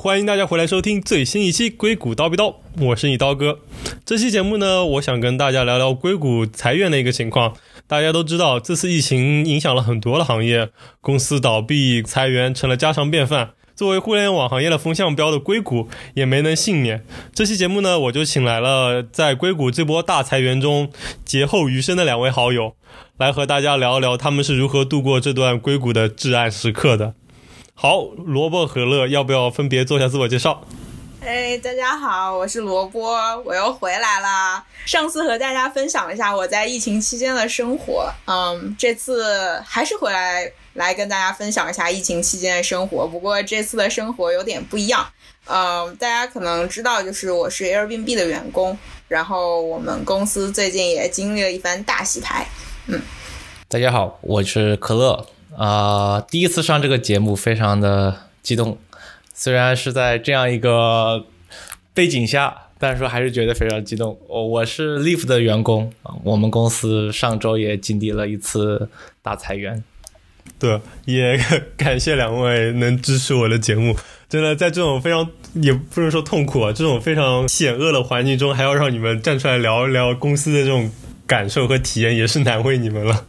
欢迎大家回来收听最新一期《硅谷刀逼刀》，我是你刀哥。这期节目呢，我想跟大家聊聊硅谷裁员的一个情况。大家都知道，这次疫情影响了很多的行业，公司倒闭、裁员成了家常便饭。作为互联网行业的风向标的硅谷，也没能幸免。这期节目呢，我就请来了在硅谷这波大裁员中劫后余生的两位好友，来和大家聊一聊他们是如何度过这段硅谷的至暗时刻的。好，萝卜和乐，要不要分别做下自我介绍？哎，大家好，我是萝卜，我又回来啦。上次和大家分享了一下我在疫情期间的生活，嗯，这次还是回来来跟大家分享一下疫情期间的生活。不过这次的生活有点不一样，嗯，大家可能知道，就是我是 Airbnb 的员工，然后我们公司最近也经历了一番大洗牌，嗯。大家好，我是可乐。啊，第一次上这个节目，非常的激动。虽然是在这样一个背景下，但是说还是觉得非常激动。我我是 Leaf 的员工，我们公司上周也经历了一次大裁员。对，也感谢两位能支持我的节目。真的，在这种非常也不能说痛苦啊，这种非常险恶的环境中，还要让你们站出来聊一聊公司的这种感受和体验，也是难为你们了。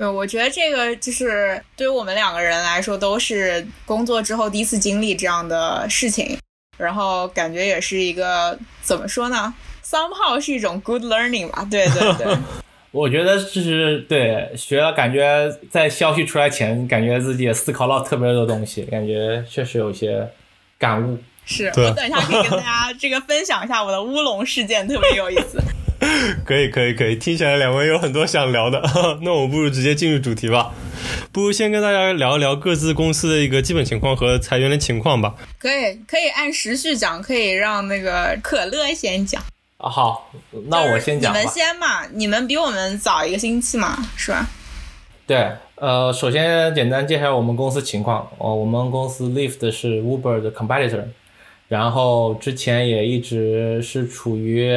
对，我觉得这个就是对于我们两个人来说，都是工作之后第一次经历这样的事情，然后感觉也是一个怎么说呢？somehow 是一种 good learning 吧。对对对，我觉得就是对学了，感觉在消息出来前，感觉自己也思考到特别多东西，感觉确实有些感悟。是我等一下可以跟大家这个分享一下我的乌龙事件，特别有意思。可以可以可以，听起来两位有很多想聊的，那我们不如直接进入主题吧。不如先跟大家聊一聊各自公司的一个基本情况和裁员的情况吧。可以可以按时序讲，可以让那个可乐先讲。啊好，那我先讲。你们先嘛，你们比我们早一个星期嘛，是吧？对，呃，首先简单介绍我们公司情况。哦，我们公司 Lyft 是 Uber 的 competitor，然后之前也一直是处于。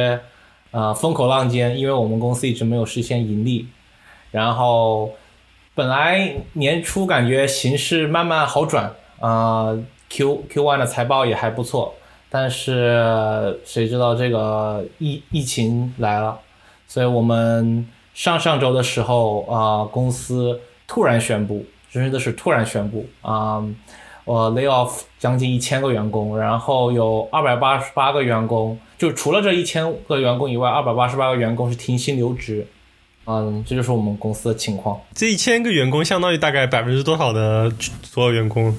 呃，风口浪尖，因为我们公司一直没有实现盈利，然后本来年初感觉形势慢慢好转，呃，Q Q one 的财报也还不错，但是谁知道这个疫疫情来了，所以我们上上周的时候啊，公司突然宣布，真的是突然宣布啊，我 lay off 将近一千个员工，然后有二百八十八个员工。就除了这一千个员工以外，二百八十八个员工是停薪留职，嗯，这就是我们公司的情况。这一千个员工相当于大概百分之多少的所有员工？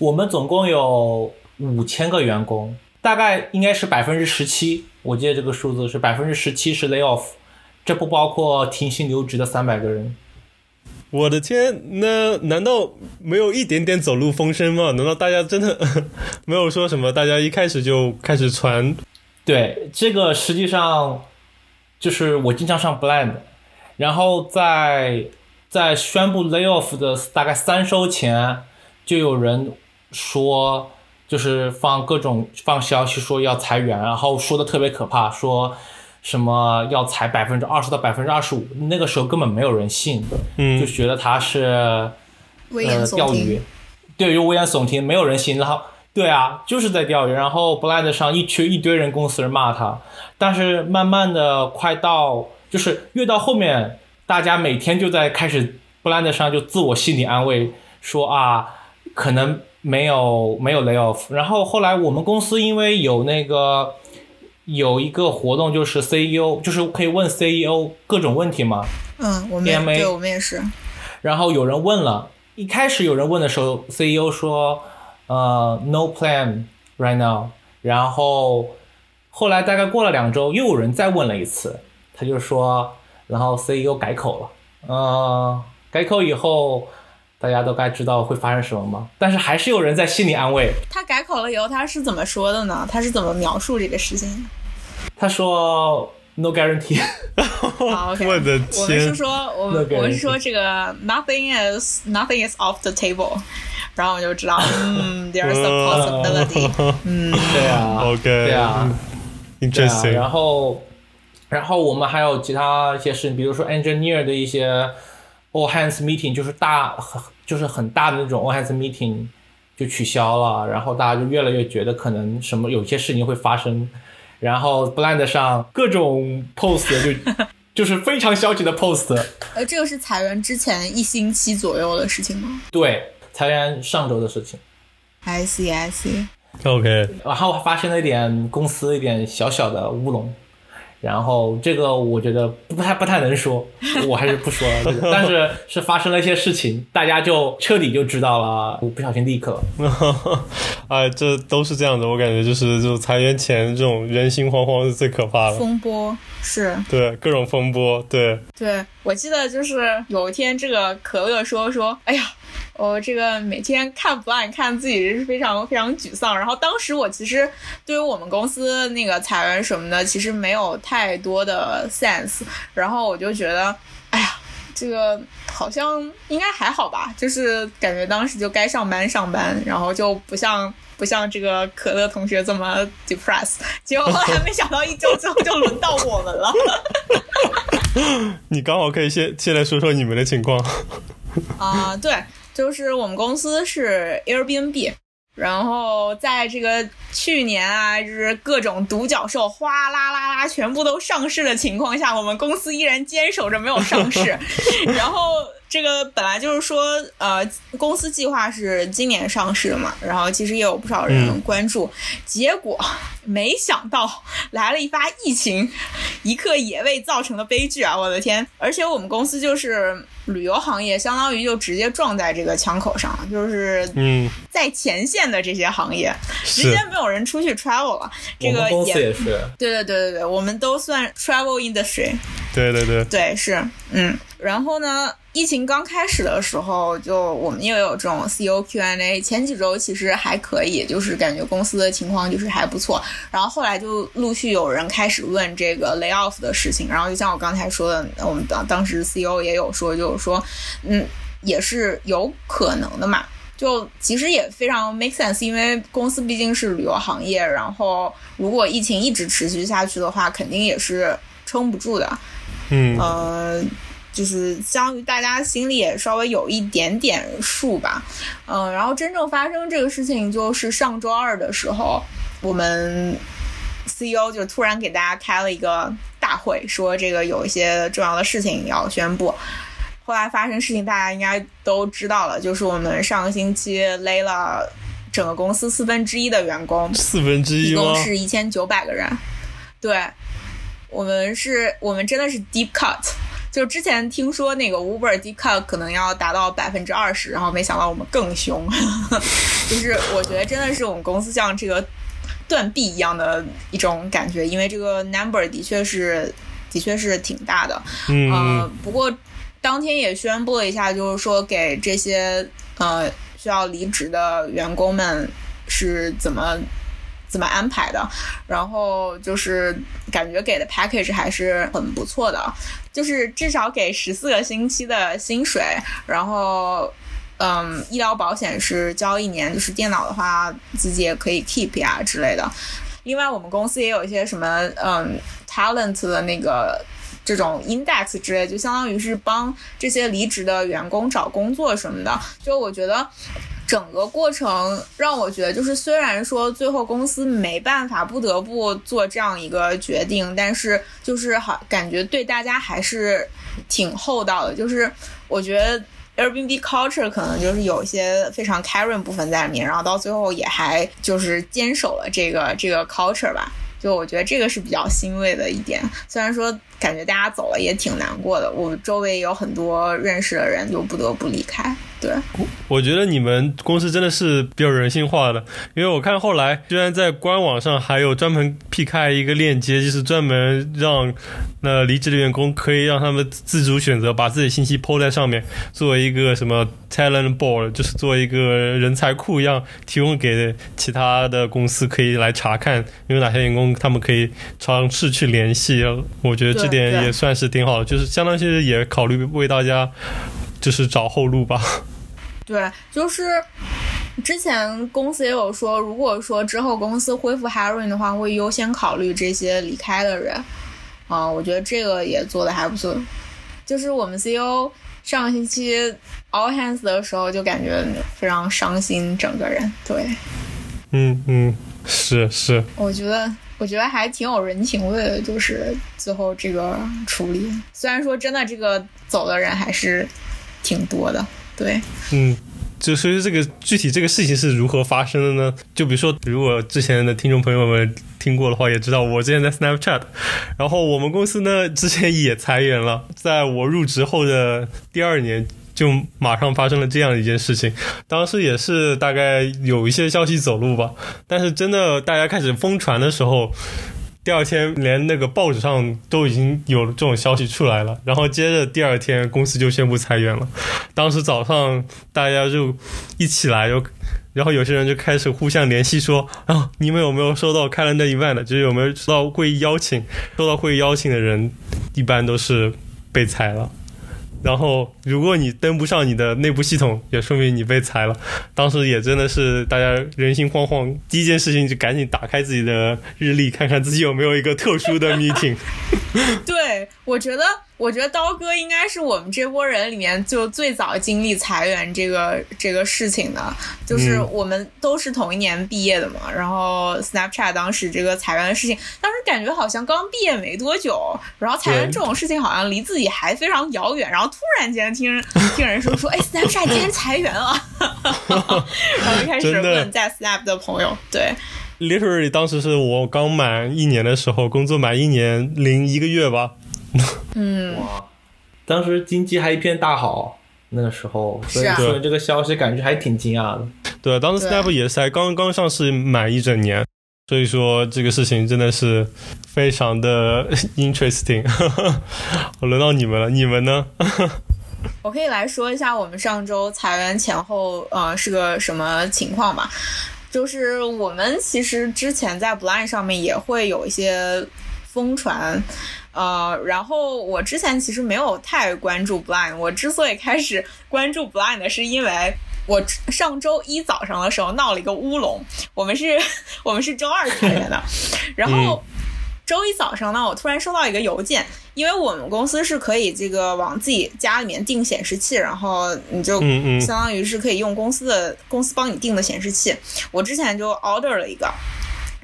我们总共有五千个员工，大概应该是百分之十七。我记得这个数字是百分之十七是 lay off，这不包括停薪留职的三百个人。我的天，那难道没有一点点走路风声吗？难道大家真的 没有说什么？大家一开始就开始传？对，这个实际上就是我经常上 Blend，然后在在宣布 layoff 的大概三周前，就有人说，就是放各种放消息说要裁员，然后说的特别可怕，说什么要裁百分之二十到百分之二十五，那个时候根本没有人信，嗯，就觉得他是呃钓鱼，对，就危言耸听，没有人信，然后。对啊，就是在钓鱼，然后 Blind 上一群一堆人公司人骂他，但是慢慢的快到就是越到后面，大家每天就在开始 Blind 上就自我心理安慰说啊，可能没有没有 lay off，然后后来我们公司因为有那个有一个活动就是 CEO 就是可以问 CEO 各种问题嘛，嗯，我们对我们也是，然后有人问了，一开始有人问的时候，CEO 说。呃，no plan right now。然后后来大概过了两周，又有人再问了一次，他就说，然后 CEO 改口了。呃，改口以后，大家都该知道会发生什么吗？但是还是有人在心里安慰。他改口了以后，他是怎么说的呢？他是怎么描述这个事情？他说，no guarantee。我的天！我们是说，我我是说这个 nothing is nothing is off the table。然后我就知道，嗯，there's a possibility，嗯，对啊，OK，对啊，interesting。然后，然后我们还有其他一些事情，比如说 engineer 的一些 all hands meeting，就是大，就是很大的那种 all hands meeting，就取消了，然后大家就越来越觉得可能什么有些事情会发生，然后 Blind 上各种 post 就 就是非常消极的 post。呃，这个是裁员之前一星期左右的事情吗对，裁员上周的事情，？I see, I see。OK，然后发生了一点公司一点小小的乌龙。然后这个我觉得不太不太能说，我还是不说了。这个但是是发生了一些事情，大家就彻底就知道了。我不小心立刻，哎，这都是这样的，我感觉就是就裁员前这种人心惶惶是最可怕的。风波是对，各种风波，对，对，我记得就是有一天，这个可乐说说，哎呀，我这个每天看 Blind 看自己是非常非常沮丧。然后当时我其实对于我们公司那个裁员什么的，其实没有太多的 sense。然后我就觉得，哎呀。这个好像应该还好吧，就是感觉当时就该上班上班，然后就不像不像这个可乐同学这么 depressed。结果后来没想到一周之后就轮到我们了。你刚好可以先先来说说你们的情况。啊、对，就是我们公司是 Airbnb，然后在这个去年啊，就是各种独角兽哗啦啦啦全部都上市的情况下，我们公司依然坚守着没有上市。然后这个本来就是说，呃，公司计划是今年上市的嘛，然后其实也有不少人嗯关注，结果没想到来了一发疫情，一刻也未造成的悲剧啊！我的天！而且我们公司就是旅游行业，相当于就直接撞在这个枪口上，就是嗯，在前线的这些行业，直接没有人出去 travel 了。这个也是，对对对对对，我们都算 travel industry。对对对，对，是，嗯，然后呢，疫情刚开始的时候，就我们也有这种 C O Q A，前几周其实还可以，就是感觉公司的情况就是还不错，然后后来就陆续有人开始问这个 lay off 的事情，然后就像我刚才说的，我们当当时 C O 也有说，就是说，嗯，也是有可能的嘛。就其实也非常 make sense，因为公司毕竟是旅游行业，然后如果疫情一直持续下去的话，肯定也是撑不住的。嗯，呃，就是相当于大家心里也稍微有一点点数吧。嗯、然后真正发生这个事情就是上周二的时候，我们 CEO 就突然给大家开了一个大会，说这个有一些重要的事情要宣布。后来发生事情，大家应该都知道了，就是我们上个星期勒了整个公司四分之一的员工，四分之一一共？是一千九百个人。对，我们是，我们真的是 deep cut。就之前听说那个 Uber deep cut 可能要达到百分之二十，然后没想到我们更凶。就是我觉得真的是我们公司像这个断臂一样的一种感觉，因为这个 number 的确是的确是挺大的。嗯呃，不过当天也宣布了一下，就是说给这些呃需要离职的员工们是怎么怎么安排的，然后就是感觉给的 package 还是很不错的，就是至少给十四个星期的薪水，然后。嗯，医疗保险是交一年，就是电脑的话自己也可以 keep 呀之类的。另外，我们公司也有一些什么嗯 talent 的那个这种 index 之类，就相当于是帮这些离职的员工找工作什么的。就我觉得整个过程让我觉得，就是虽然说最后公司没办法不得不做这样一个决定，但是就是好感觉对大家还是挺厚道的。就是我觉得。Airbnb culture 可能就是有一些非常 caring 部分在里面，然后到最后也还就是坚守了这个这个 culture 吧。就我觉得这个是比较欣慰的一点，虽然说感觉大家走了也挺难过的，我周围有很多认识的人就不得不离开。对，我觉得你们公司真的是比较人性化的，因为我看后来居然在官网上还有专门辟开一个链接，就是专门让那离职的员工可以让他们自主选择把自己信息抛在上面，作为一个什么 talent board，就是做一个人才库一样提供给其他的公司可以来查看有哪些员工他们可以尝试去联系。我觉得这点也算是挺好的，就是相当于也考虑为大家就是找后路吧。对，就是之前公司也有说，如果说之后公司恢复 hiring 的话，会优先考虑这些离开的人。啊、我觉得这个也做的还不错。就是我们 CEO 上个星期 all hands 的时候就感觉非常伤心，整个人。对，嗯嗯，是是，我觉得我觉得还挺有人情味的，就是最后这个处理。虽然说真的这个走的人还是挺多的，对，嗯。就所以这个具体这个事情是如何发生的呢？就比如说，如果之前的听众朋友们听过的话，也知道我之前在 Snapchat，然后我们公司呢之前也裁员了，在我入职后的第二年就马上发生了这样一件事情。当时也是大概有一些消息走路吧，但是真的大家开始疯传的时候。第二天，连那个报纸上都已经有这种消息出来了。然后接着第二天，公司就宣布裁员了。当时早上大家就一起来，就然后有些人就开始互相联系说：“啊，你们有没有收到开了那一万的？就是有没有收到会议邀请？收到会议邀请的人，一般都是被裁了。”然后，如果你登不上你的内部系统，也说明你被裁了。当时也真的是大家人心惶惶，第一件事情就赶紧打开自己的日历，看看自己有没有一个特殊的 meeting。对，我觉得。我觉得刀哥应该是我们这波人里面就最早经历裁员这个这个事情的，就是我们都是同一年毕业的嘛。然后 Snapchat 当时这个裁员的事情，当时感觉好像刚毕业没多久，然后裁员这种事情好像离自己还非常遥远。然后突然间听听人说说，哎，Snapchat 今天裁员了，然后就开始问在 Snap 的朋友，对，literally 当时是我刚满一年的时候，工作满一年零一个月吧。嗯，哇，当时经济还一片大好，那个时候，所以说这个消息感觉还挺惊讶的。对，当时 Snap 也才刚刚上市满一整年，所以说这个事情真的是非常的 interesting。我轮到你们了，你们呢？我可以来说一下我们上周裁员前后，呃，是个什么情况吧？就是我们其实之前在 Blind 上面也会有一些疯传。呃，然后我之前其实没有太关注 Blind，我之所以开始关注 Blind，是因为我上周一早上的时候闹了一个乌龙。我们是，我们是周二开的，然后周一早上呢，我突然收到一个邮件，因为我们公司是可以这个往自己家里面订显示器，然后你就相当于是可以用公司的公司帮你订的显示器。我之前就 order 了一个，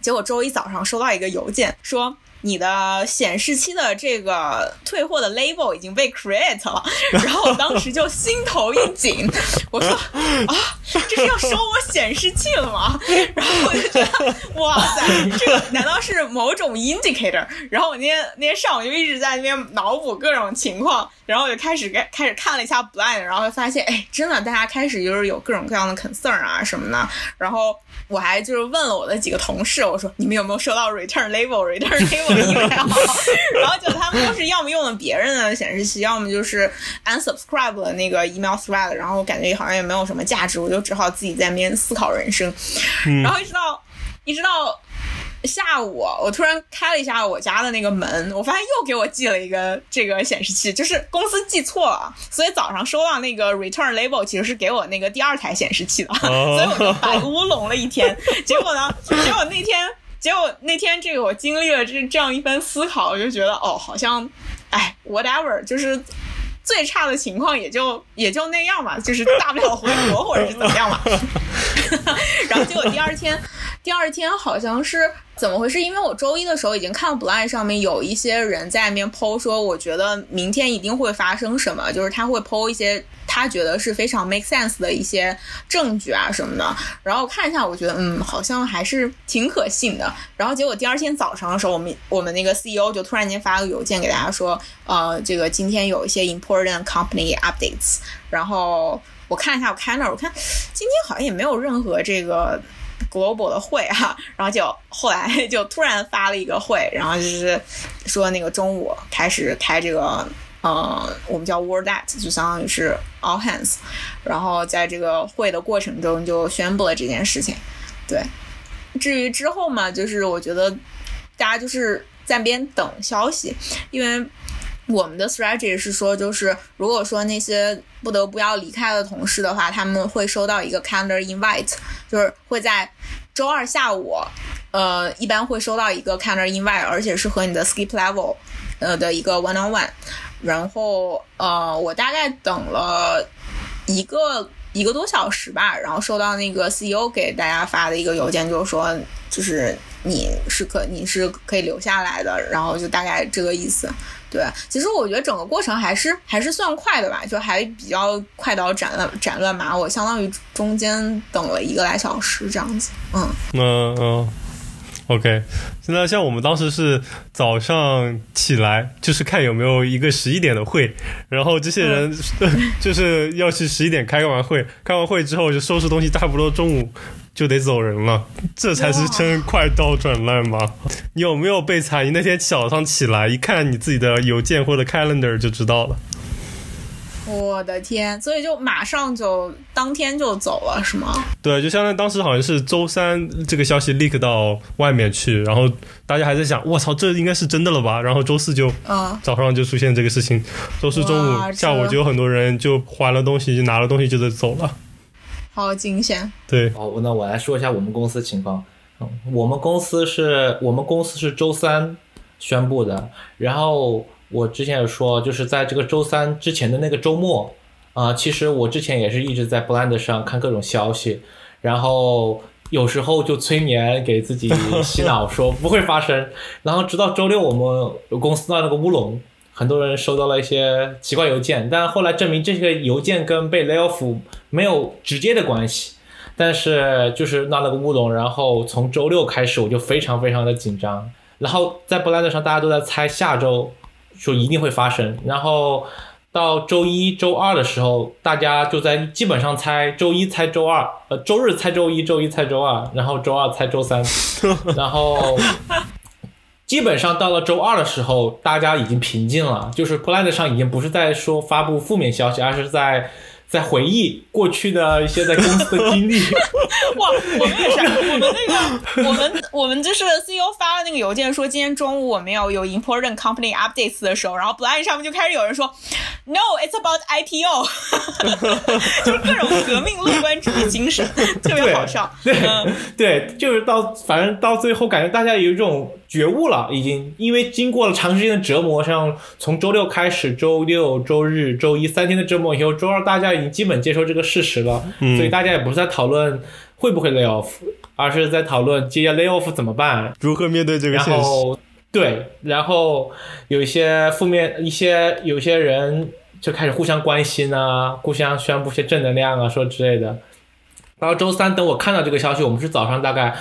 结果周一早上收到一个邮件说。你的显示器的这个退货的 label 已经被 create 了，然后我当时就心头一紧，我说啊，这是要收我显示器了吗？然后我就觉得哇塞，这个难道是某种 indicator？然后我那天那天上午就一直在那边脑补各种情况，然后我就开始开开始看了一下 blind，然后就发现哎，真的大家开始就是有各种各样的 concern 啊什么的，然后。我还就是问了我的几个同事，我说你们有没有收到 return label？return label？然后就他们都是要么用了别人的显示器，要么就是 unsubscribe 了那个 email thread，然后感觉好像也没有什么价值，我就只好自己在那边思考人生，然后一直到一直到。下午，我突然开了一下我家的那个门，我发现又给我寄了一个这个显示器，就是公司寄错了，所以早上收到那个 return label 其实是给我那个第二台显示器的，所以我就白乌龙了一天。结果呢，结果那天，结果那天这个我经历了这这样一番思考，我就觉得哦，好像，哎，whatever，就是最差的情况也就也就那样嘛，就是大不了回国或者是怎么样嘛。然后结果第二天。第二天好像是怎么回事？因为我周一的时候已经看到 Blind 上面有一些人在那边 PO 说，我觉得明天一定会发生什么，就是他会 PO 一些他觉得是非常 make sense 的一些证据啊什么的。然后我看一下，我觉得嗯，好像还是挺可信的。然后结果第二天早上的时候，我们我们那个 CEO 就突然间发个邮件给大家说，呃，这个今天有一些 important company updates。然后我看一下我 calendar，我看今天好像也没有任何这个。Global 的会哈，然后就后来 就突然发了一个会，然后就是说那个中午开始开这个，呃，我们叫 Word at，就相当于是 All Hands，然后在这个会的过程中就宣布了这件事情。对，至于之后嘛，就是我觉得大家就是在边等消息，因为。我们的 strategy 是说，就是如果说那些不得不要离开的同事的话，他们会收到一个 calendar invite，就是会在周二下午，呃，一般会收到一个 calendar invite，而且是和你的 skip level 呃的一个 one on one，然后呃我大概等了一个一个多小时吧，然后收到那个 CEO 给大家发的一个邮件，就是说就是你是可你是可以留下来的，然后就大概这个意思。对，其实我觉得整个过程还是还是算快的吧，就还比较快刀斩乱斩乱麻。我相当于中间等了一个来小时这样子，嗯嗯嗯，OK。现在像我们当时是早上起来，就是看有没有一个十一点的会，然后这些人 就是要去十一点开完会，开完会之后就收拾东西，差不多中午。就得走人了，这才是真快刀斩乱麻。你有没有被裁？你那天早上起来一看你自己的邮件或者 calendar 就知道了。我的天！所以就马上就当天就走了是吗？对，就相当于当时好像是周三这个消息 leak 到外面去，然后大家还在想，我操，这应该是真的了吧？然后周四就早上就出现这个事情，周四中午下午就有很多人就还了东西，就拿了东西就得走了。好惊险！对，好，那我来说一下我们公司情况。嗯，我们公司是我们公司是周三宣布的，然后我之前也说，就是在这个周三之前的那个周末，啊，其实我之前也是一直在 Blind 上看各种消息，然后有时候就催眠给自己洗脑说不会发生，然后直到周六我们公司闹了个乌龙。很多人收到了一些奇怪邮件，但后来证明这些邮件跟被 lay off 没有直接的关系，但是就是闹了个乌龙。然后从周六开始，我就非常非常的紧张。然后在 Blind 上，大家都在猜下周说一定会发生。然后到周一周二的时候，大家就在基本上猜周一猜周二，呃，周日猜周一，周一猜周二，然后周二猜周三，然后。基本上到了周二的时候，大家已经平静了，就是 Plan 上已经不是在说发布负面消息，而是在。在回忆过去的一些在公司的经历。哇，我们也是，我们那个，我们我们就是 CEO 发了那个邮件说今天中午我们要有 important company updates 的时候，然后 Blind 上面就开始有人说，No，it's about IPO，就是各种革命乐观主义精神，特别好笑。对对，就是到反正到最后感觉大家有一种觉悟了，已经因为经过了长时间的折磨，像从周六开始，周六、周日、周一三天的折磨以后，周二大家。已经基本接受这个事实了，所以大家也不是在讨论会不会 lay off，而是在讨论接下来 lay off 怎么办，如何面对这个现实。对，然后有一些负面，一些有些人就开始互相关心啊，互相宣布些正能量啊，说之类的。然后周三等我看到这个消息，我们是早上大概。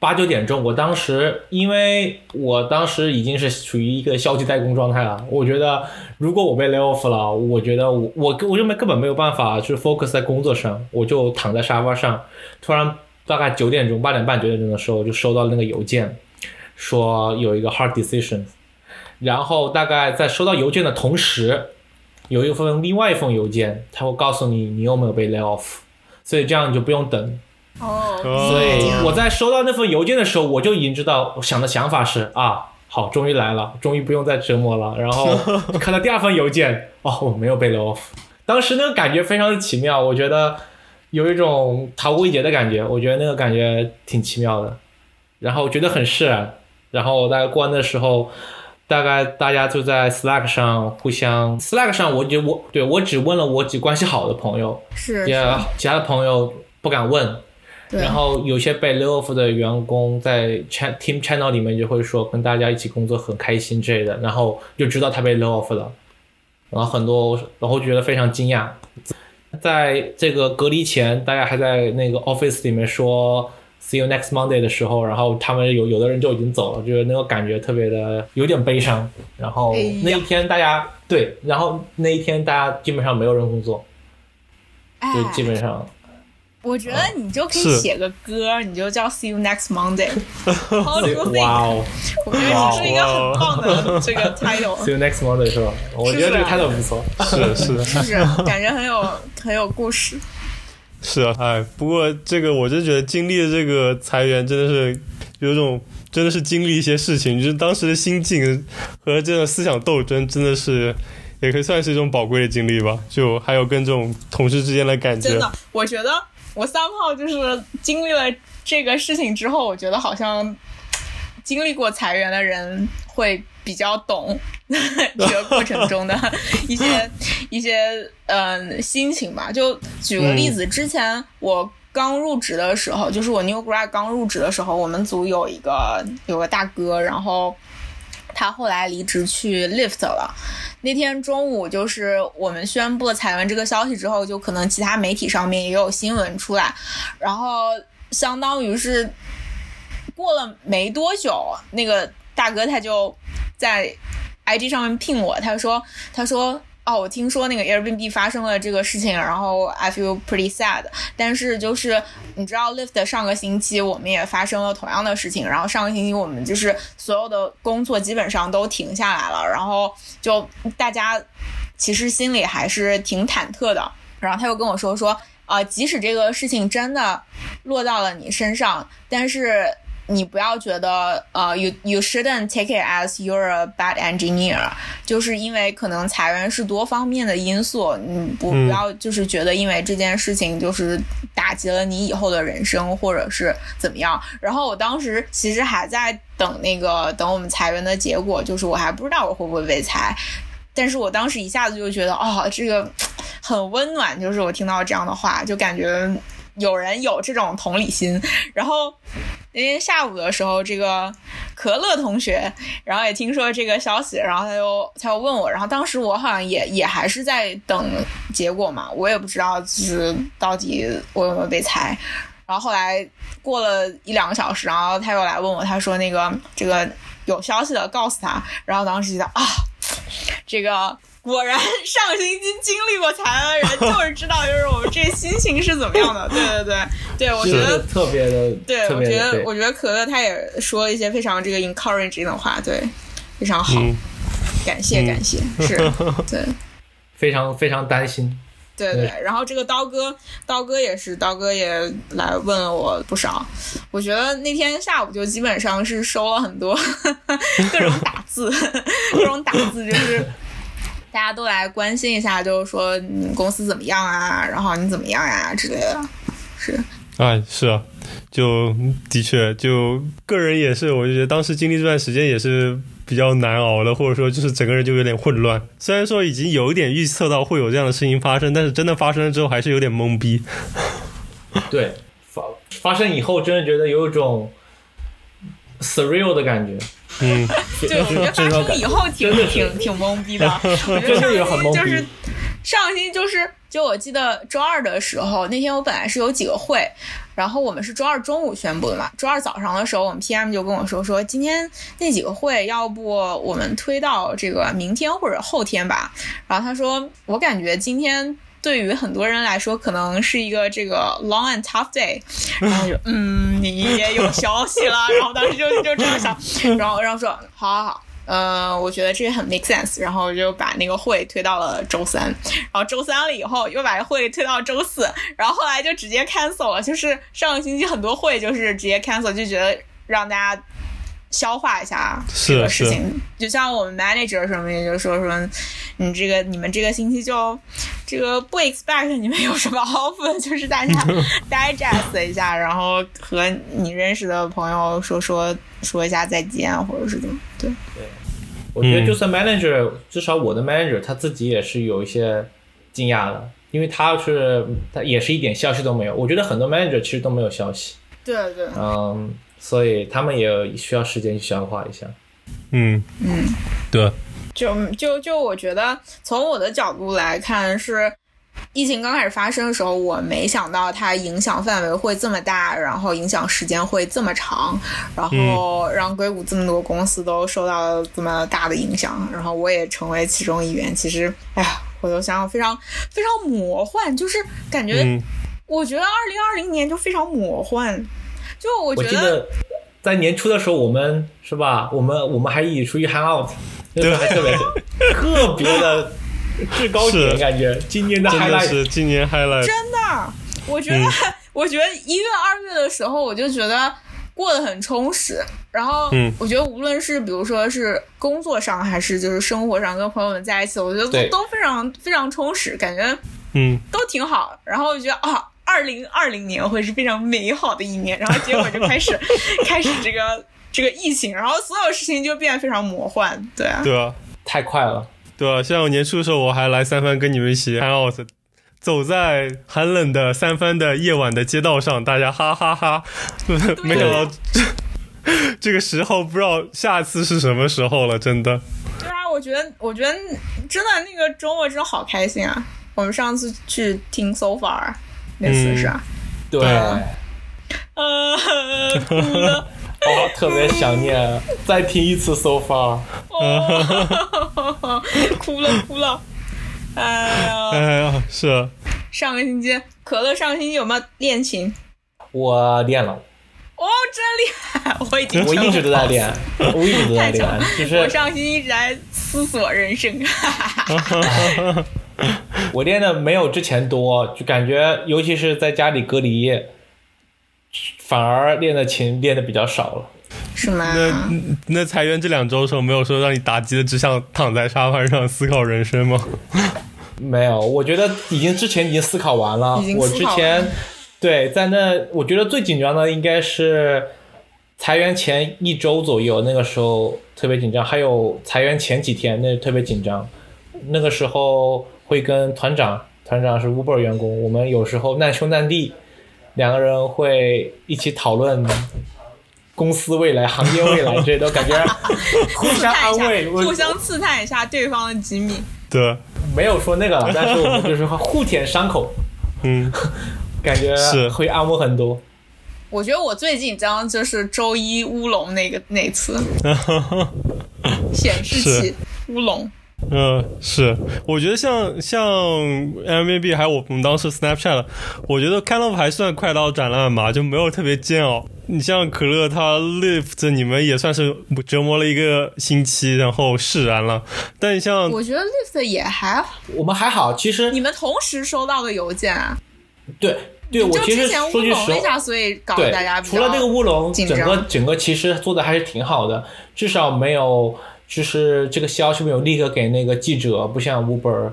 八九点钟，我当时因为我当时已经是处于一个消极怠工状态了。我觉得如果我被 lay off 了，我觉得我我我认为根本没有办法去 focus 在工作上，我就躺在沙发上。突然大概九点钟、八点半、九点钟的时候，就收到那个邮件，说有一个 hard decision。然后大概在收到邮件的同时，有一封另外一封邮件，他会告诉你你有没有被 lay off。所以这样你就不用等。哦，所以我在收到那份邮件的时候，我就已经知道，我想的想法是啊，好，终于来了，终于不用再折磨了。然后 看到第二份邮件，哦，我没有被 off，当时那个感觉非常的奇妙，我觉得有一种逃过一劫的感觉，我觉得那个感觉挺奇妙的。然后觉得很释然。然后大概关的时候，大概大家就在 Slack 上互相 Slack 上，我就我对我只问了我几关系好的朋友，是，其他的朋友不敢问。然后有些被 lay off 的员工在 team channel 里面就会说跟大家一起工作很开心之类的，然后就知道他被 lay off 了，然后很多然后觉得非常惊讶，在这个隔离前，大家还在那个 office 里面说 see you next Monday 的时候，然后他们有有的人就已经走了，就是那个感觉特别的有点悲伤。然后那一天大家对，然后那一天大家基本上没有人工作，就基本上。我觉得你就可以写个歌，你就叫 See you next Monday。哇哦！我觉得你是一个很棒的这个 title。See you next Monday 是吧？我觉得这个 title 不错。是是是，感觉很有很有故事。是啊，哎，不过这个我就觉得经历的这个裁员真的是有种真的是经历一些事情，就是当时的心境和这种思想斗争，真的是也可以算是一种宝贵的经历吧。就还有跟这种同事之间的感觉，真的，我觉得。我三号就是经历了这个事情之后，我觉得好像经历过裁员的人会比较懂 这个过程中的一些 一些嗯心情吧。就举个例子，之前我刚入职的时候，就是我 new grad 刚入职的时候，我们组有一个有个大哥，然后他后来离职去 Lyft 了。那天中午，就是我们宣布了裁员这个消息之后，就可能其他媒体上面也有新闻出来，然后相当于是过了没多久，那个大哥他就在 IG 上面聘我，他说，他说。哦，我听说那个 Airbnb 发生了这个事情，然后 I feel pretty sad。但是就是你知道，Lyft 上个星期我们也发生了同样的事情，然后上个星期我们就是所有的工作基本上都停下来了，然后就大家其实心里还是挺忐忑的。然后他又跟我说说，啊，即使这个事情真的落到了你身上，但是。你不要觉得，呃，you you shouldn't take it as you're a bad engineer，就是因为可能裁员是多方面的因素，你不不要就是觉得因为这件事情就是打击了你以后的人生或者是怎么样。然后我当时其实还在等那个等我们裁员的结果，就是我还不知道我会不会被裁，但是我当时一下子就觉得，哦，这个很温暖，就是我听到这样的话，就感觉。有人有这种同理心，然后那天下午的时候，这个可乐同学，然后也听说这个消息，然后他又他又问我，然后当时我好像也也还是在等结果嘛，我也不知道就是到底我有没有被裁，然后后来过了一两个小时，然后他又来问我，他说那个这个有消息了，告诉他，然后当时觉得啊，这个。果然，上个星期经历过裁员的人就是知道，就是我们这心情是怎么样的。对 对对，对我觉得特别的，对我觉得，我觉得可乐他也说了一些非常这个 encouraging 的话，对，非常好，感谢感谢，是，对，非常非常担心，对对。然后这个刀哥，刀哥也是，刀哥也来问了我不少。我觉得那天下午就基本上是收了很多 各种打字，各种打字就是。大家都来关心一下，就是说你公司怎么样啊？然后你怎么样呀之类的，是。哎，是啊，就的确，就个人也是，我就觉得当时经历这段时间也是比较难熬的，或者说就是整个人就有点混乱。虽然说已经有一点预测到会有这样的事情发生，但是真的发生了之后还是有点懵逼。对，发发生以后真的觉得有一种 surreal 的感觉。嗯，对，我觉得发生以后挺挺挺懵逼的。我觉得上星期就是上星期就是就我记得周二的时候，那天我本来是有几个会，然后我们是周二中午宣布的嘛。周二早上的时候，我们 PM 就跟我说说今天那几个会要不我们推到这个明天或者后天吧。然后他说我感觉今天。对于很多人来说，可能是一个这个 long and tough day，然后就 嗯，你也有消息了，然后当时就就这样想，然后然后说好好好，呃，我觉得这很 make sense，然后就把那个会推到了周三，然后周三了以后又把会推到周四，然后后来就直接 cancel 了，就是上个星期很多会就是直接 cancel，就觉得让大家。消化一下这个事情，就像我们 manager 什么，也就说说，你这个你们这个星期就这个不 expect 你们有什么 offer，就是大家 digest 一下，然后和你认识的朋友说说说一下再见，或者是怎么，对。对，我觉得就算 manager，至少我的 manager 他自己也是有一些惊讶的，因为他是他也是一点消息都没有，我觉得很多 manager 其实都没有消息，对对，嗯。所以他们也需要时间去消化一下。嗯嗯，对。就就就我觉得，从我的角度来看，是疫情刚开始发生的时候，我没想到它影响范围会这么大，然后影响时间会这么长，然后让硅谷这么多公司都受到这么大的影响，然后我也成为其中一员。其实，哎呀，我都想想非常非常魔幻，就是感觉，我觉得二零二零年就非常魔幻。就我觉得在年初的时候，我们是吧？我们我们还一起出去 hang out，那时候还特别 特别的制高点，感觉今年的 highlight 是今年 highlight，真的，我觉得我觉得一月二月的时候，我就觉得过得很充实。然后我觉得无论是比如说是工作上，还是就是生活上跟朋友们在一起，我觉得都都非常非常充实，感觉嗯都挺好。然后我觉得啊。二零二零年会是非常美好的一年，然后结果就开始 开始这个这个疫情，然后所有事情就变得非常魔幻，对啊，对啊，太快了。对啊，像我年初的时候，我还来三番跟你们一起 hang out，走在寒冷的三番的夜晚的街道上，大家哈哈哈没想到这 这个时候不知道下次是什么时候了，真的。对啊，我觉得，我觉得真的那个周末真的好开心啊！我们上次去听 So Far 那次是吧？对，呃，哭了，哦，特别想念，再听一次 So Far，哦，哭了哭了，哎呀，哎呀，是啊上个星期可乐上个星期有没有练琴？我练了，哦，真厉害！我已经我一直都在练，我一直都在太强练，就我上个星期一直在思索人生。我练的没有之前多，就感觉尤其是在家里隔离，反而练的琴练的比较少了。是吗？那那裁员这两周的时候，没有说让你打击的只想躺在沙发上思考人生吗？没有，我觉得已经之前已经思考完了。我之前对在那，我觉得最紧张的应该是裁员前一周左右，那个时候特别紧张，还有裁员前几天那特别紧张。那个时候会跟团长，团长是 Uber 员工，我们有时候难兄难弟，两个人会一起讨论公司未来、行业未来这些都感觉 互相安慰，我互相刺探一下对方的机密。对，没有说那个了，但是我们就是会互舔伤口。嗯，感觉是会安慰很多。我觉得我最紧张就是周一乌龙那个那次 显示器乌龙。嗯，是，我觉得像像 Airbnb 还有我们当时 Snapchat，我觉得 kind of 还算快刀斩乱麻，就没有特别煎熬。你像可乐，他 Lift 你们也算是折磨了一个星期，然后释然了。但你像我觉得 Lift 也还好，我们还好，其实你们同时收到的邮件啊，对对，我就其实说句实话，龙，所以搞得对大家，除了这个乌龙，整个整个其实做的还是挺好的，至少没有就是这个消息没有立刻给那个记者，不像 Uber。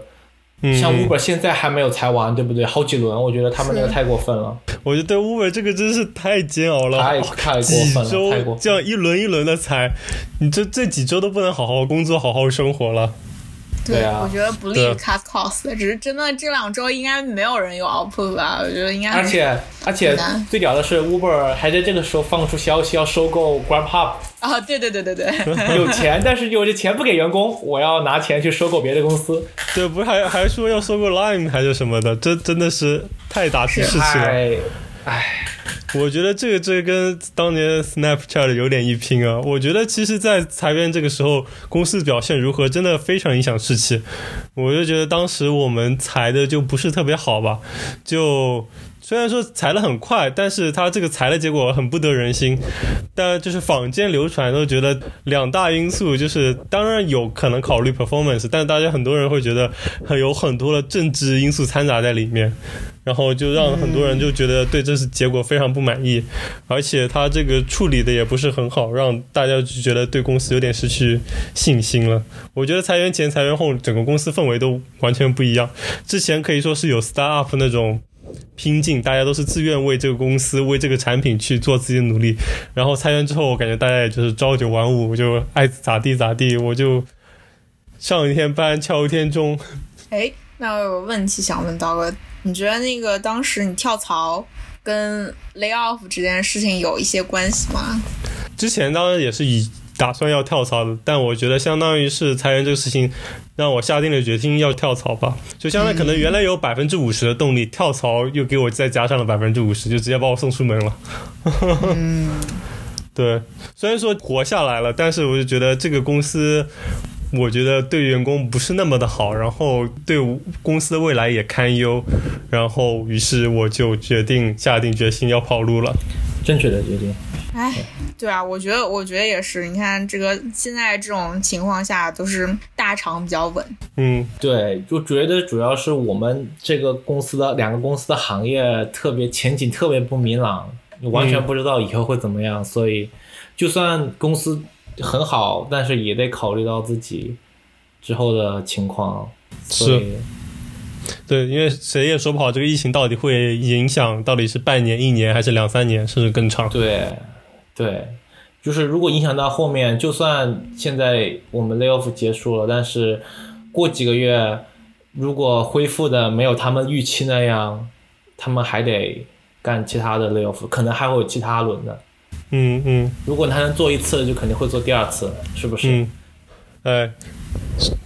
嗯像 Uber 现在还没有裁完，对不对？好几轮，我觉得他们那个太过分了，我觉得 Uber 这个真是太煎熬了，太太过几分了，太周过分这样一轮一轮的裁，你这这几周都不能好好工作、好好生活了。对啊我觉得不利 cut cost，只是真的这两周应该没有人有 output 吧？我觉得应该而且而且最屌的是，Uber 还在这个时候放出消息要收购 GrabHub 啊，对对对对对，有钱，但是有这钱不给员工，我要拿钱去收购别的公司，对，不是还还说要收购 Line 还是什么的，这真的是太打提士气了。唉，我觉得这个这个跟当年 Snapchat 有点一拼啊。我觉得其实，在裁员这个时候，公司表现如何，真的非常影响士气。我就觉得当时我们裁的就不是特别好吧，就。虽然说裁的很快，但是他这个裁的结果很不得人心。但就是坊间流传都觉得两大因素，就是当然有可能考虑 performance，但是大家很多人会觉得很有很多的政治因素掺杂在里面。然后就让很多人就觉得对这次结果非常不满意，而且他这个处理的也不是很好，让大家就觉得对公司有点失去信心了。我觉得裁员前、裁员后，整个公司氛围都完全不一样。之前可以说是有 start up 那种拼劲，大家都是自愿为这个公司、为这个产品去做自己的努力。然后裁员之后，我感觉大家也就是朝九晚五，就爱咋地咋地，我就上一天班，敲一天钟。哎，那我有个问题想问刀哥，你觉得那个当时你跳槽跟 lay off 这件事情有一些关系吗？之前当然也是以打算要跳槽的，但我觉得相当于是裁员这个事情，让我下定了决心要跳槽吧。就相当于可能原来有百分之五十的动力，跳槽又给我再加上了百分之五十，就直接把我送出门了。嗯，对，虽然说活下来了，但是我就觉得这个公司。我觉得对员工不是那么的好，然后对公司的未来也堪忧，然后于是我就决定下定决心要跑路了。正确的决定。哎，对啊，我觉得我觉得也是。你看这个现在这种情况下，都是大厂比较稳。嗯，对，就觉得主要是我们这个公司的两个公司的行业特别前景特别不明朗，你完全不知道以后会怎么样，所以就算公司很好，但是也得考虑到自己之后的情况。所以对，因为谁也说不好这个疫情到底会影响到底是半年、一年还是两三年，甚至更长。对对，就是如果影响到后面，就算现在我们 lay off 结束了，但是过几个月，如果恢复的没有他们预期那样，他们还得干其他的 lay off，可能还会有其他轮的。嗯嗯如果他能做一次，就肯定会做第二次，是不是？嗯，哎，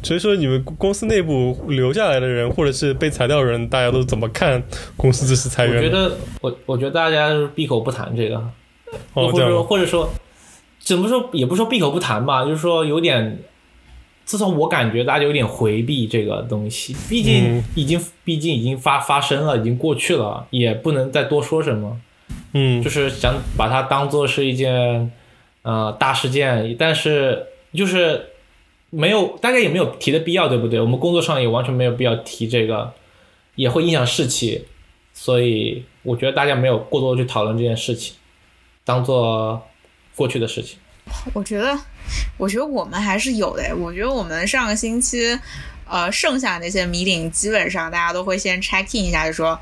所以说你们公司内部留下来的人，或者是被裁掉的人，大家都怎么看公司这次裁员？我觉得，我我觉得大家是闭口不谈这个，哦，或者说或者说怎么说，也不说闭口不谈吧，就是说有点，自从我感觉大家有点回避这个东西，毕竟嗯已经、毕竟已经发发生了，已经过去了，也不能再多说什么，嗯就是想把它当做是一件呃大事件，但是就是没有大家也没有提的必要，对不对？我们工作上也完全没有必要提这个，也会影响士气，所以我觉得大家没有过多去讨论这件事情，当做过去的事情。我觉得，我觉得我们还是有的。我觉得我们上个星期，呃，剩下那些 meeting 基本上大家都会先 check in 一下，就说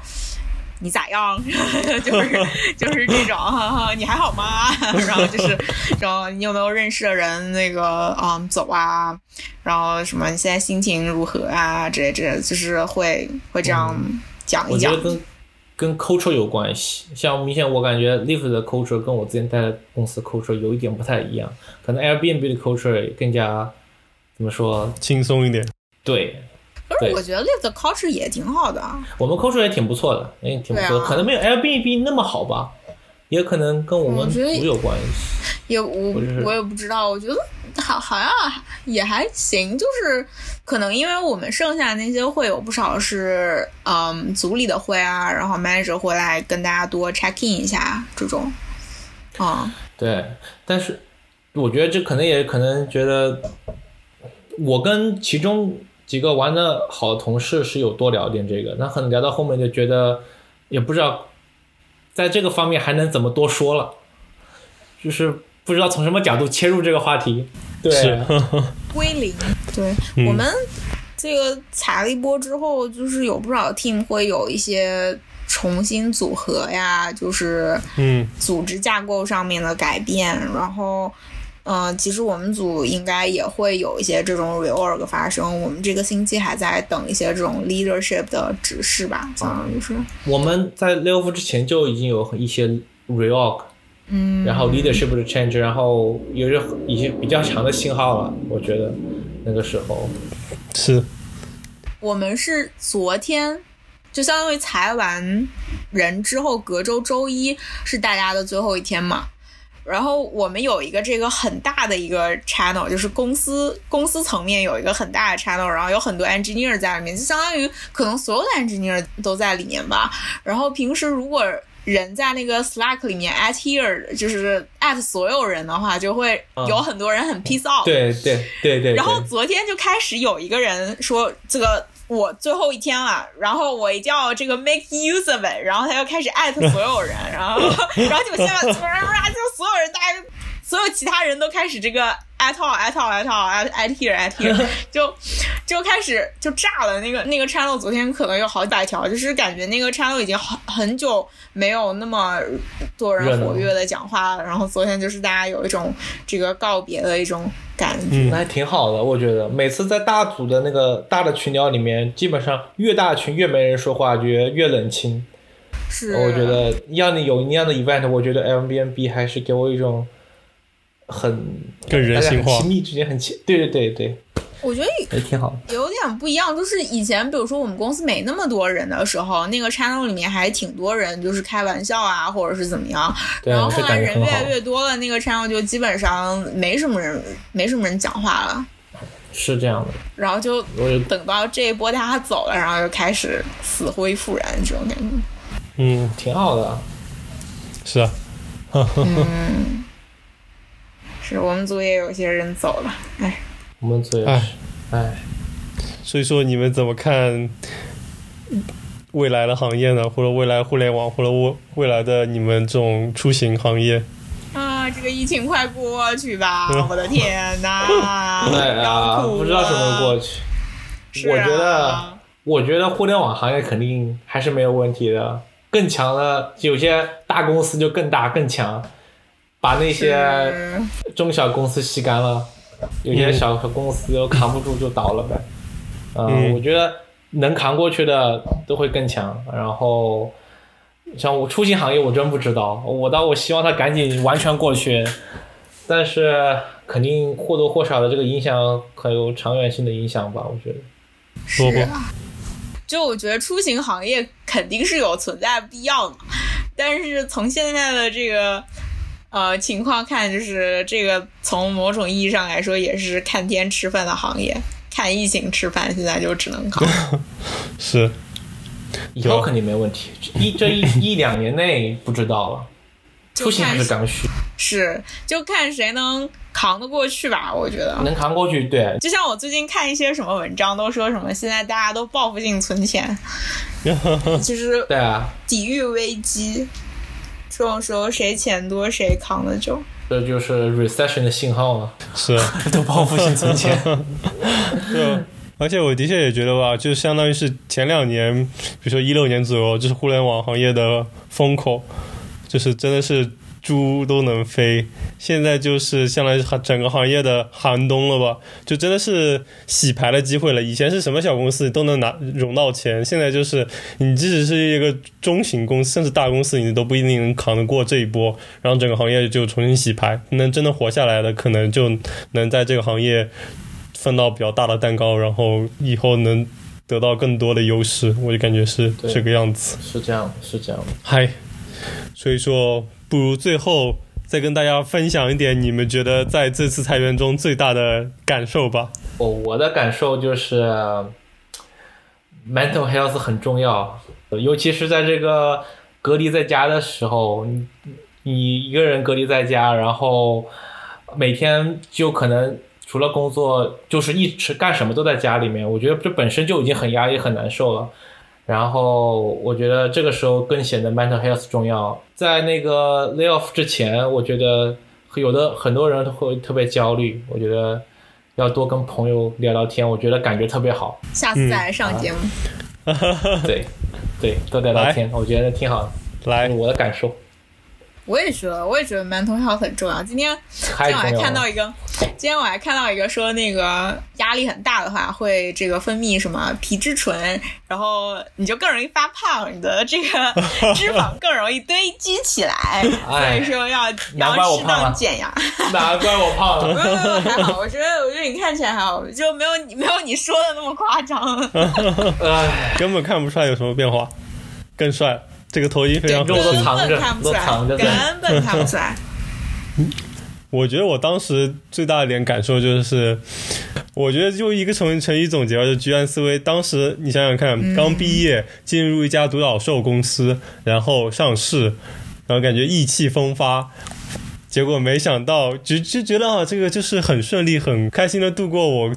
你咋样，就是 就是这种，哈哈，你还好吗？然后就是，然后你有没有认识的人那个嗯走啊？然后什么你现在心情如何啊？之类之类的，就是会会这样讲一讲我觉得。跟跟 culture 有关系，像明显我感觉 Live 的 culture 跟我之前待的公司 culture 有一点不太一样，可能 Airbnb 的 culture 更加怎么说？轻松一点。对可是我觉得 live 的 culture 也挺好的啊。我们 culture 也挺不错的，也挺不错的，啊可能没有 Airbnb 那么好吧，也可能跟我们组有关系。也我我也不知道，我觉得好好像也还行，就是可能因为我们剩下那些会有不少是嗯组里的会啊，然后 manager 会来跟大家多 check in 一下这种，嗯，对，但是我觉得这可能也可能觉得，我跟其中几个玩的好的同事是有多聊点这个，那可能聊到后面就觉得也不知道在这个方面还能怎么多说了，就是不知道从什么角度切入这个话题。对，归零。对、嗯我们这个踩了一波之后，就是有不少 team 会有一些重新组合呀，就是嗯组织架构上面的改变，然后。嗯、其实我们组应该也会有一些这种 reorg 发生。我们这个星期还在等一些这种 leadership 的指示吧，相当于是。我们在 layoff 之前就已经有一些 reorg，嗯，然后 leadership 的 change，然后有着一些比较强的信号了，我觉得那个时候。是，我们是昨天，就相当于裁完人之后，隔周周一是大家的最后一天嘛。然后我们有一个这个很大的一个 channel，就是公司公司层面有一个很大的 channel，然后有很多 engineer 在里面，就相当于可能所有的 engineer 都在里面吧。然后平时如果人在那个 Slack 里面 at here，就是 at 所有人的话，就会有很多人很 peace out。对对对对。然后昨天就开始有一个人说这个我最后一天了，然后我一定要这个 make use of it，然后他就开始艾特所有人，然后 然后就现在就所有人大家所有其他人都开始这个 at all at all at all at at here at here，就就开始就炸了。那个那个 channel 昨天可能有好几百条，就是感觉那个 channel 已经很很久没有那么多人活跃的讲话了。然后昨天就是大家有一种这个告别的一种感觉。嗯那还挺好的，我觉得每次在大组的那个大的群聊里面，基本上越大群越没人说话，觉得越冷清。是，我觉得要你有那样的 event，我觉得 Airbnb 还是给我一种很更人性化亲密之间很亲，对对对对，我觉得也挺好的。有点不一样，就是以前比如说我们公司没那么多人的时候，那个 channel 里面还挺多人，就是开玩笑啊，或者是怎么样。对然后后来人越来越多了，那个 channel 就基本上没什么人，没什么人讲话了。是这样的，然后就我就等到这一波大家走了，然后就开始死灰复燃这种感觉。嗯，挺好的。是啊，嗯，是我们组也有些人走了，哎，我们组也哎是，哎，所以说你们怎么看未来的行业呢？或者未来互联网，或者未未来的你们这种出行行业？啊，这个疫情快过去吧！嗯我的天哪，哎呀，要哭不知道什么过去。是啊我觉得我觉得互联网行业肯定还是没有问题的，更强的有些大公司就更大更强，把那些中小公司吸干了，有些小公司又扛不住就倒了呗。嗯，嗯我觉得能扛过去的都会更强。然后像我出行行业，我真不知道，我倒我希望它赶紧完全过去，但是肯定或多或少的这个影响很有长远性的影响吧，我觉得。萝卜是啊，就我觉得出行行业肯定是有存在必要的，但是从现在的这个呃情况看，就是这个从某种意义上来说，也是看天吃饭的行业。看疫情吃饭，现在就只能靠。是以后肯定没问题，一这一一两年内不知道了，出行还是刚需，是，就看谁能扛得过去吧。我觉得，能扛过去，对，就像我最近看一些什么文章，都说什么现在大家都报复性存钱，其实对啊，抵御危机。这种时候谁钱多谁扛得住。这就是 recession 的信号了，是，都报复性存钱。对而且我的确也觉得吧，就相当于是前两年，比如说一六年左右，就是互联网行业的风口，就是真的是猪都能飞。现在就是相当于是整个行业的寒冬了吧，就真的是洗牌的机会了。以前是什么小公司都能拿融到钱，现在就是你即使是一个中型公司，甚至大公司，你都不一定能扛得过这一波。然后整个行业就重新洗牌，能真的活下来的，可能就能在这个行业。分到比较大的蛋糕，然后以后能得到更多的优势，我就感觉是这个样子。是这样，是这样。嗨，所以说不如最后再跟大家分享一点你们觉得在这次裁员中最大的感受吧。我我的感受就是，mental health 很重要，尤其是在这个隔离在家的时候，你你一个人隔离在家，然后每天就可能除了工作，就是一直干什么都在家里面。我觉得这本身就已经很压抑、很难受了。然后我觉得这个时候更显得 mental health 重要。在那个 layoff 之前，我觉得有的很多人会特别焦虑。我觉得要多跟朋友聊聊天，我觉得感觉特别好。下次再来上节目。对，对，多聊聊天，我觉得挺好的。来，我的感受。我也觉得，我也觉得 mental health 很重要。今天，今太重要了。天我还看到一个，今天我还看到一个说，那个压力很大的话，会这个分泌什么皮质醇，然后你就更容易发胖，你的这个 脂肪更容易堆积起来。所以说要要适当减压。难怪我胖了。没有没有还好，我觉得我觉得你看起来还好，就没有你没有你说的那么夸张。唉，根本看不出来有什么变化，更帅。这个头衣非常合肉都。藏着根本看不出来，都藏着根本看不出来。我觉得我当时最大的一点感受就是，我觉得就一个成成语总结吧，就居安思危。当时你想想看，刚毕业进入一家独角兽公司，然后上市，然后感觉意气风发。结果没想到，就就觉得啊，这个就是很顺利、很开心的度过我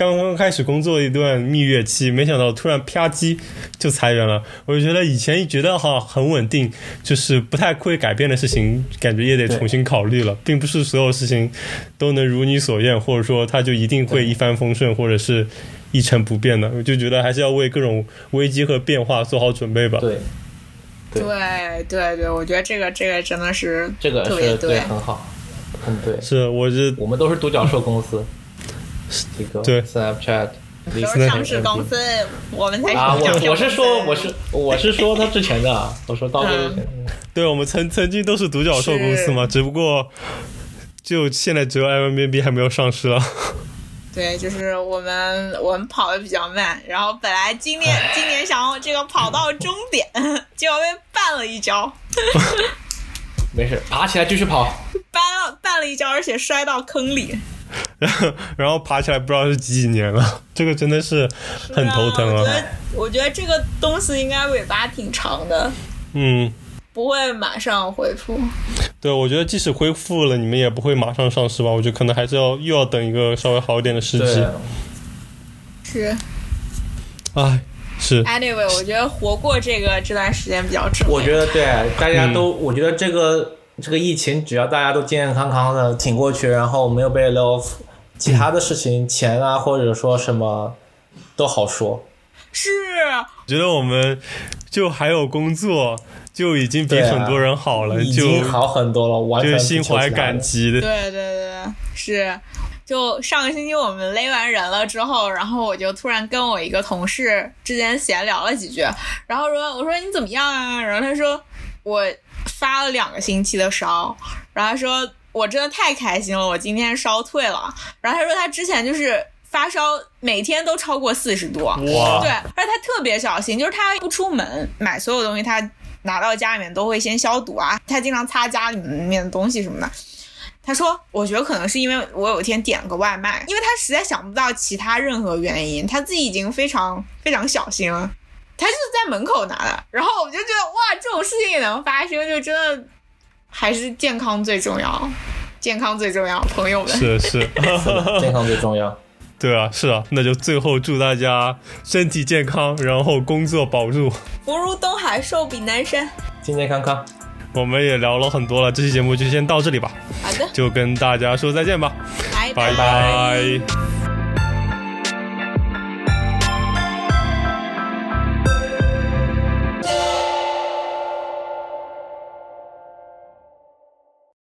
刚刚开始工作一段蜜月期。没想到突然啪叽就裁员了，我就觉得以前觉得哈很稳定，就是不太会改变的事情，感觉也得重新考虑了，并不是所有事情都能如你所愿，或者说它就一定会一帆风顺，或者是一成不变的。我就觉得还是要为各种危机和变化做好准备吧。对，对对对对，我觉得这个这个真的是这个特别是对，很好，很对。是，我是我们都是独角兽公司，这个对。Snapchat。都是上市公司，我们才是啊，我我是说我是我是说他之前的啊，我说到这之前，对我们曾曾经都是独角兽公司嘛，只不过就现在只有 Airbnb 还没有上市了。对，就是我们我们跑的比较慢，然后本来今年今年想要这个跑到终点，结果被绊了一跤，没事，爬起来继续跑。绊了绊了一跤，而且摔到坑里，然后然后爬起来不知道是几几年了，这个真的是很头疼啊。我觉得我觉得这个东西应该尾巴挺长的，嗯，不会马上恢复。对，我觉得即使恢复了，你们也不会马上上市吧？我觉得可能还是要又要等一个稍微好一点的时机。，是唉，是，，anyway，我觉得活过这个这段时间比较重要。我觉得对，大家都，我觉得这个这个疫情，只要大家都健健康康的挺过去，然后没有被 lay off，其他的事情，钱啊或者说什么都好说。是，觉得我们就还有工作，就已经比很多人好了，已就经好很多了，完全就心怀。感激的。对对对，是。就上个星期我们勒完人了之后，然后我就突然跟我一个同事之间闲聊了几句，然后说我说你怎么样啊？然后他说我发了两个星期的烧，然后他说我真的太开心了，我今天烧退了。然后他说他之前就是发烧，每天都超过四十度，哇对，而且他特别小心，就是他不出门买所有东西，他拿到家里面都会先消毒啊，他经常擦家里面的东西什么的。他说：“我觉得可能是因为我有一天点了个外卖，因为他实在想不到其他任何原因，他自己已经非常非常小心了。他就是在门口拿的，然后我就觉得哇，这种事情也能发生，就真的还是健康最重要，健康最重要，朋友们。是是，健康最重要。对啊，是啊，那就最后祝大家身体健康，然后工作保住。福如东海，寿比南山。健健康康，我们也聊了很多了，这期节目就先到这里吧，好的，就跟大家说再见吧，拜拜拜